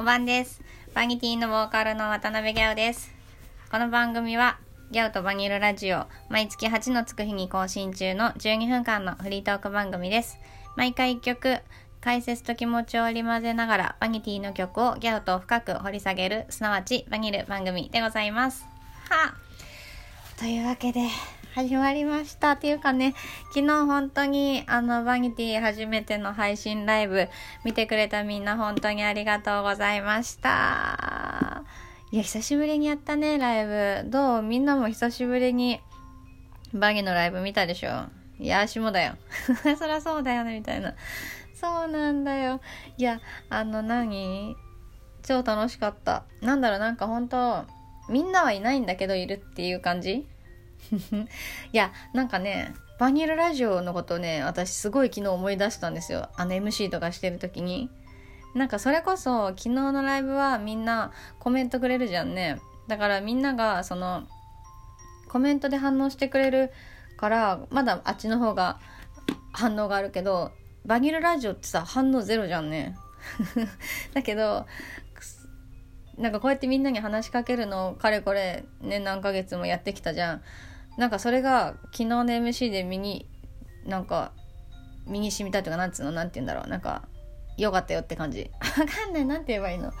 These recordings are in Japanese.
おばんです。バニティのボーカルの渡辺ギャオです。この番組は、ギャオとバニるラジオ、毎月8のつく日に更新中の12分間のフリートーク番組です。毎回1曲、解説と気持ちを織り交ぜながら、バニティの曲をギャオと深く掘り下げる、すなわちバニる番組でございます。はあというわけで、始まりました。っていうかね、昨日本当にあのバニティ初めての配信ライブ見てくれたみんな本当にありがとうございました。いや、久しぶりにやったね、ライブ。どう？みんなも久しぶりにバギのライブ見たでしょ？いや、足もだよ。そりゃそうだよね、みたいな。そうなんだよ。いや、あの何？超楽しかった。なんだろう、なんか本当みんなはいないんだけどいるっていう感じ？いや、なんかね、バニルラジオのことね、私すごい昨日思い出したんですよ。あの MC とかしてる時に。なんかそれこそ昨日のライブはみんなコメントくれるじゃんね。だからみんながそのコメントで反応してくれるから、まだあっちの方が反応があるけど、バニルラジオってさ、反応ゼロじゃんね。だけど、なんかこうやってみんなに話しかけるのをかれこれね何ヶ月もやってきたじゃんなんかそれが昨日の MC で身になんか身に染みたというかなんつうのなんて言うんだろう。なんかよかったよって感じ。わかんない。なんて言えばいいの。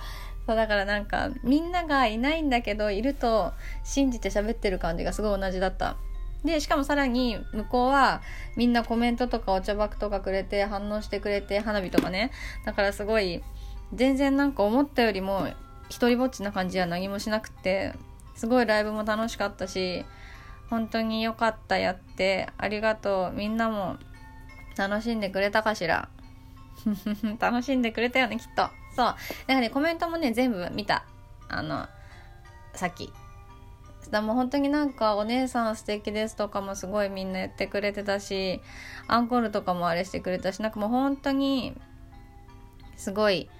そうだからなんかみんながいないんだけどいると信じて喋ってる感じがすごい同じだった。でしかもさらに向こうはみんなコメントとかお茶箱とかくれて反応してくれて花火とかね。だからすごい全然なんか思ったよりも一人ぼっちな感じは何もしなくてすごいライブも楽しかったし本当に良かったやってありがとう。みんなも楽しんでくれたかしら？楽しんでくれたよねきっと。そう。だからねコメントもね全部見た。あのさっき。だもう本当になんかお姉さん素敵ですとかもすごいみんな言ってくれてたしアンコールとかもあれしてくれたしなんかもう本当にすごい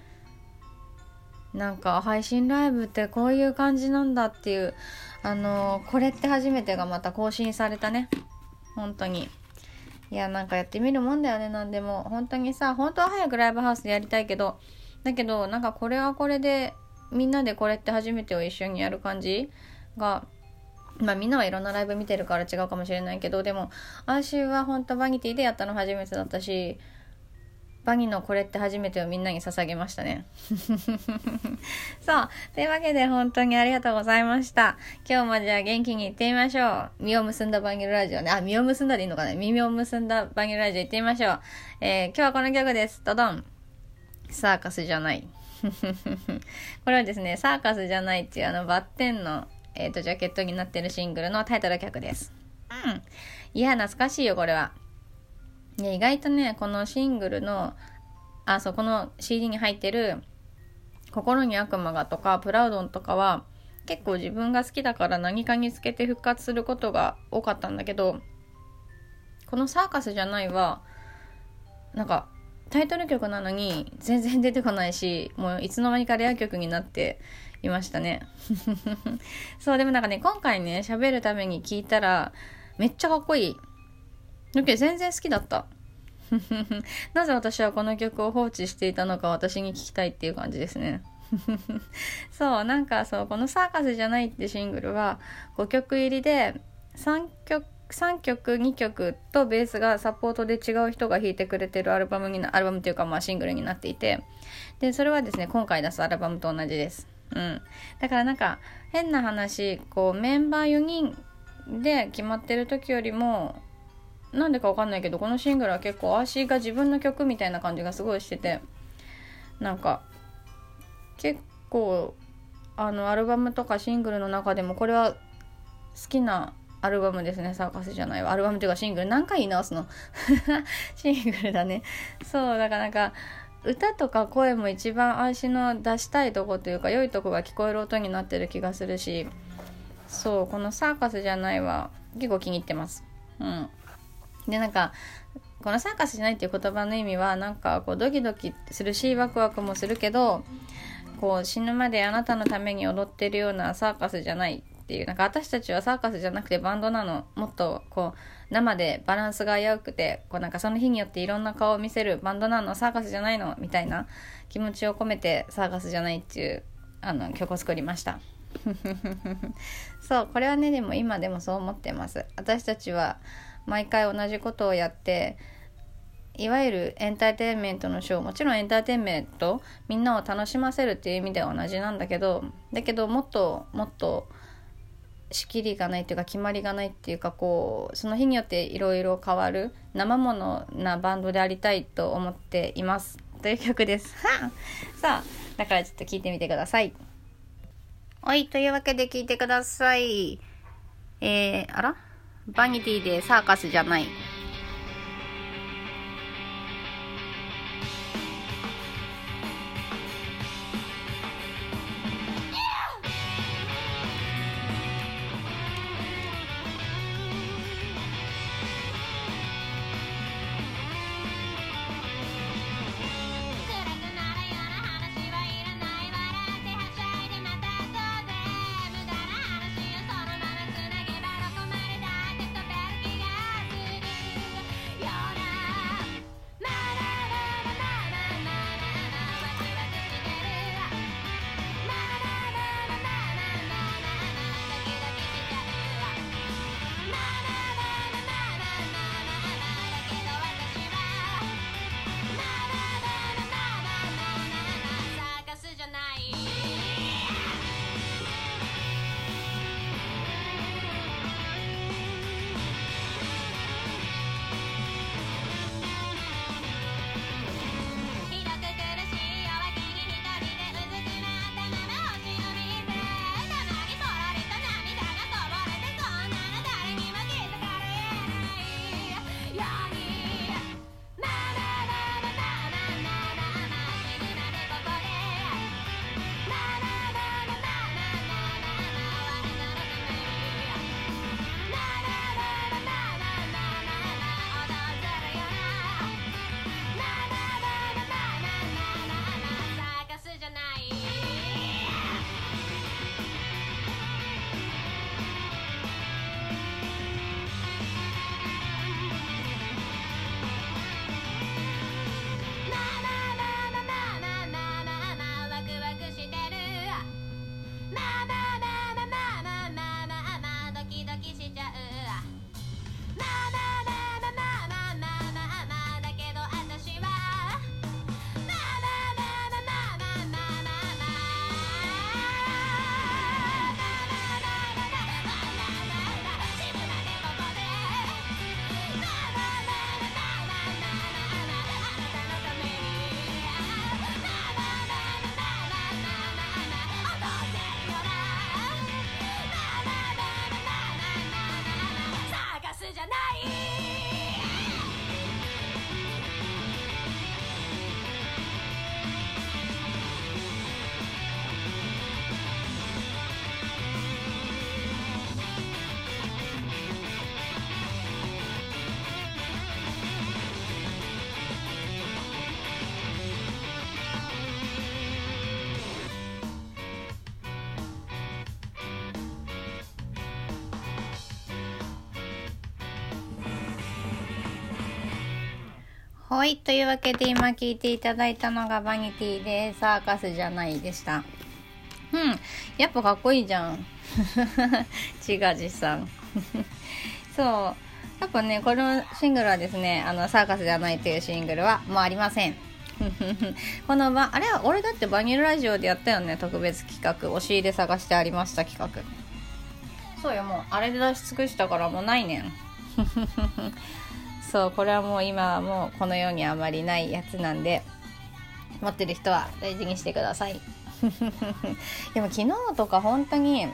なんか配信ライブってこういう感じなんだっていうあのこれって初めてがまた更新されたね。本当に。いやなんかやってみるもんだよねなんでも。本当にさ本当は早くライブハウスでやりたいけどだけどなんかこれはこれでみんなでこれって初めてを一緒にやる感じ？がまあみんなはいろんなライブ見てるから違うかもしれないけどでも私は本当バニティでやったの初めてだったしバニのこれって初めてをみんなに捧げましたね。そう。というわけで本当にありがとうございました。今日もじゃあ元気に行ってみましょう。実を結んだバニルラジオね。あ、実を結んだでいいのかな耳を結んだバニルラジオ行ってみましょう。えー、今日はこの曲です。ドドン。サーカスじゃない。これはですね、サーカスじゃないっていうあのバッテンの、えー、とジャケットになってるシングルのタイトル曲です。うん。いや、懐かしいよ、これは。ね、意外とね、このシングルの、あ、そう、この CD に入ってる、心に悪魔がとか、プラウドンとかは、結構自分が好きだから何かにつけて復活することが多かったんだけど、このサーカスじゃないは、なんか、タイトル曲なのに全然出てこないし、もういつの間にかレア曲になっていましたね。そう、でもなんかね、今回ね、喋るために聞いたら、めっちゃかっこいい。だけど全然好きだった。なぜ私はこの曲を放置していたのか私に聞きたいっていう感じですね。そう、なんかそう、このサーカスじゃないってシングルは5曲入りで3曲、3曲、2曲とベースがサポートで違う人が弾いてくれてるアルバムに、アルバムというかまあシングルになっていて、で、それはですね、今回出すアルバムと同じです。うん。だからなんか変な話、こうメンバー4人で決まってる時よりもなんでかわかんないけどこのシングルは結構足が自分の曲みたいな感じがすごいしてて。なんか結構あのアルバムとかシングルの中でもこれは好きなアルバムですね。サーカスじゃないわ。アルバムというかシングル何回言い直すの？シングルだね。そうだからなんか歌とか声も一番足の出したいとこというか良いとこが聞こえる音になってる気がするし。そうこのサーカスじゃないは結構気に入ってます。うん。でなんかこのサーカスじゃないっていう言葉の意味はなんかこうドキドキするしワクワクもするけどこう死ぬまであなたのために踊ってるようなサーカスじゃないっていうなんか私たちはサーカスじゃなくてバンドなの。もっとこう生でバランスが危うくてこうなんかその日によっていろんな顔を見せるバンドなの。サーカスじゃないのみたいな気持ちを込めてサーカスじゃないっていうあの曲を作りました。そうこれはねでも今でもそう思ってます。私たちは毎回同じことをやっていわゆるエンターテインメントのショーもちろんエンターテインメントみんなを楽しませるっていう意味では同じなんだけどだけどもっともっと仕切りがないっていうか決まりがないっていうかこうその日によっていろいろ変わる生ものなバンドでありたいと思っています。という曲です。さあだからちょっと聞いてみてください。はいというわけで聞いてください。えー、あら？バニティでサーカスじゃない。はい。というわけで今聞いていただいたのがバニティでサーカスじゃないでした。うん。やっぱかっこいいじゃん。自画自賛。そう。やっぱね、このシングルはですね、あの、サーカスじゃないというシングルはもうありません。このば、あれは、俺だってバニルラジオでやったよね、特別企画。押し入れ探してありました企画。そうよ、もう、あれで出し尽くしたからもうないねん。そうこれはもう今はもうこの世にあまりないやつなんで持ってる人は大事にしてください。でも昨日とか本当に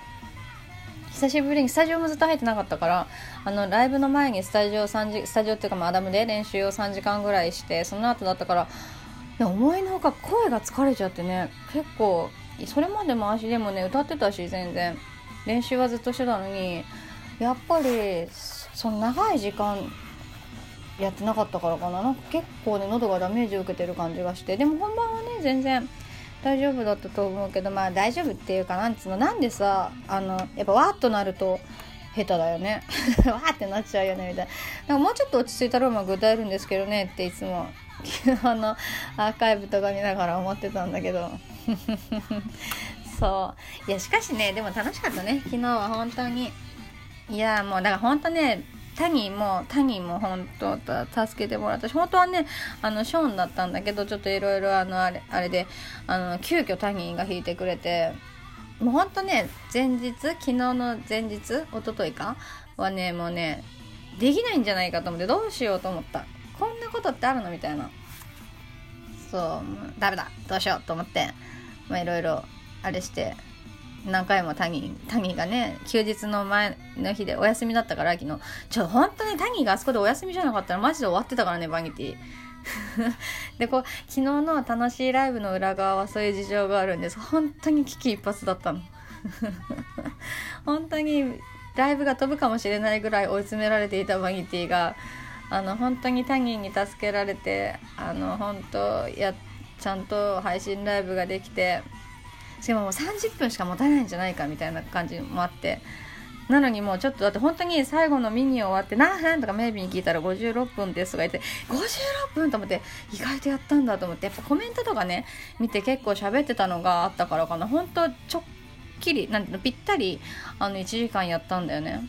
久しぶりにスタジオもずっと入ってなかったからあのライブの前にスタジオ3時スタジオっていうかマダムで練習を3時間ぐらいしてその後だったから思いのほか声が疲れちゃってね結構それまでも足でもね歌ってたし全然。練習はずっとしてたのにやっぱりその長い時間やってなかったからかな。なんか結構ね喉がダメージを受けてる感じがして。でも本番はね全然大丈夫だったと思うけどまあ大丈夫っていうかなんつうの。なんでさあのやっぱわーっとなると下手だよね。わーってなっちゃうよねみたいなんかもうちょっと落ち着いたらうまく歌えるんですけどねっていつも。あのアーカイブとか見ながら思ってたんだけど。そう。いやしかしねでも楽しかったね。昨日は本当に。いやもうだから本当ねタニーもタニーも本当助けてもらったし本当はねあのショーンだったんだけどちょっといろいろあのあれあれであの急遽タニーが弾いてくれてもうほんとね前日昨日の前日一昨日かはねもうねできないんじゃないかと思ってどうしようと思った。こんなことってあるのみたいな。そうダメだどうしようと思ってまあいろいろあれして何回もタギタギがね休日の前の日でお休みだったから昨日。ちょ本当にタギがあそこでお休みじゃなかったらマジで終わってたからねバニティ。でこう昨日の楽しいライブの裏側はそういう事情があるんです。本当に危機一髪だったの。本当にライブが飛ぶかもしれないぐらい追い詰められていたバニティがあの本当にタギに助けられてあの本当やちゃんと配信ライブができてしかももう30分しか持たないんじゃないかみたいな感じもあって。なのにもうちょっとだって本当に最後のミニ終わって何分とかメイビーに聞いたら56分ですとか言って56分と思って意外とやったんだと思って。やっぱコメントとかね見て結構喋ってたのがあったからかな。本当ちょっきりなんてぴったりあの1時間やったんだよね。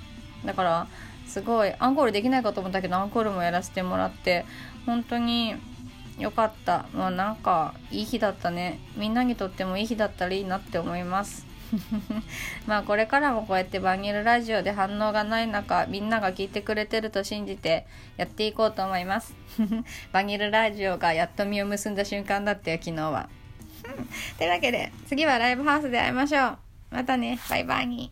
だからすごいアンコールできないかと思ったけどアンコールもやらせてもらって本当によかった。まあなんかいい日だったね。みんなにとってもいい日だったらいいなって思います。まあこれからもこうやってバニルラジオで反応がない中みんなが聞いてくれてると信じてやっていこうと思います。バニルラジオがやっと実を結んだ瞬間だったよ昨日は。というわけで次はライブハウスで会いましょう。またね。バイバイ。に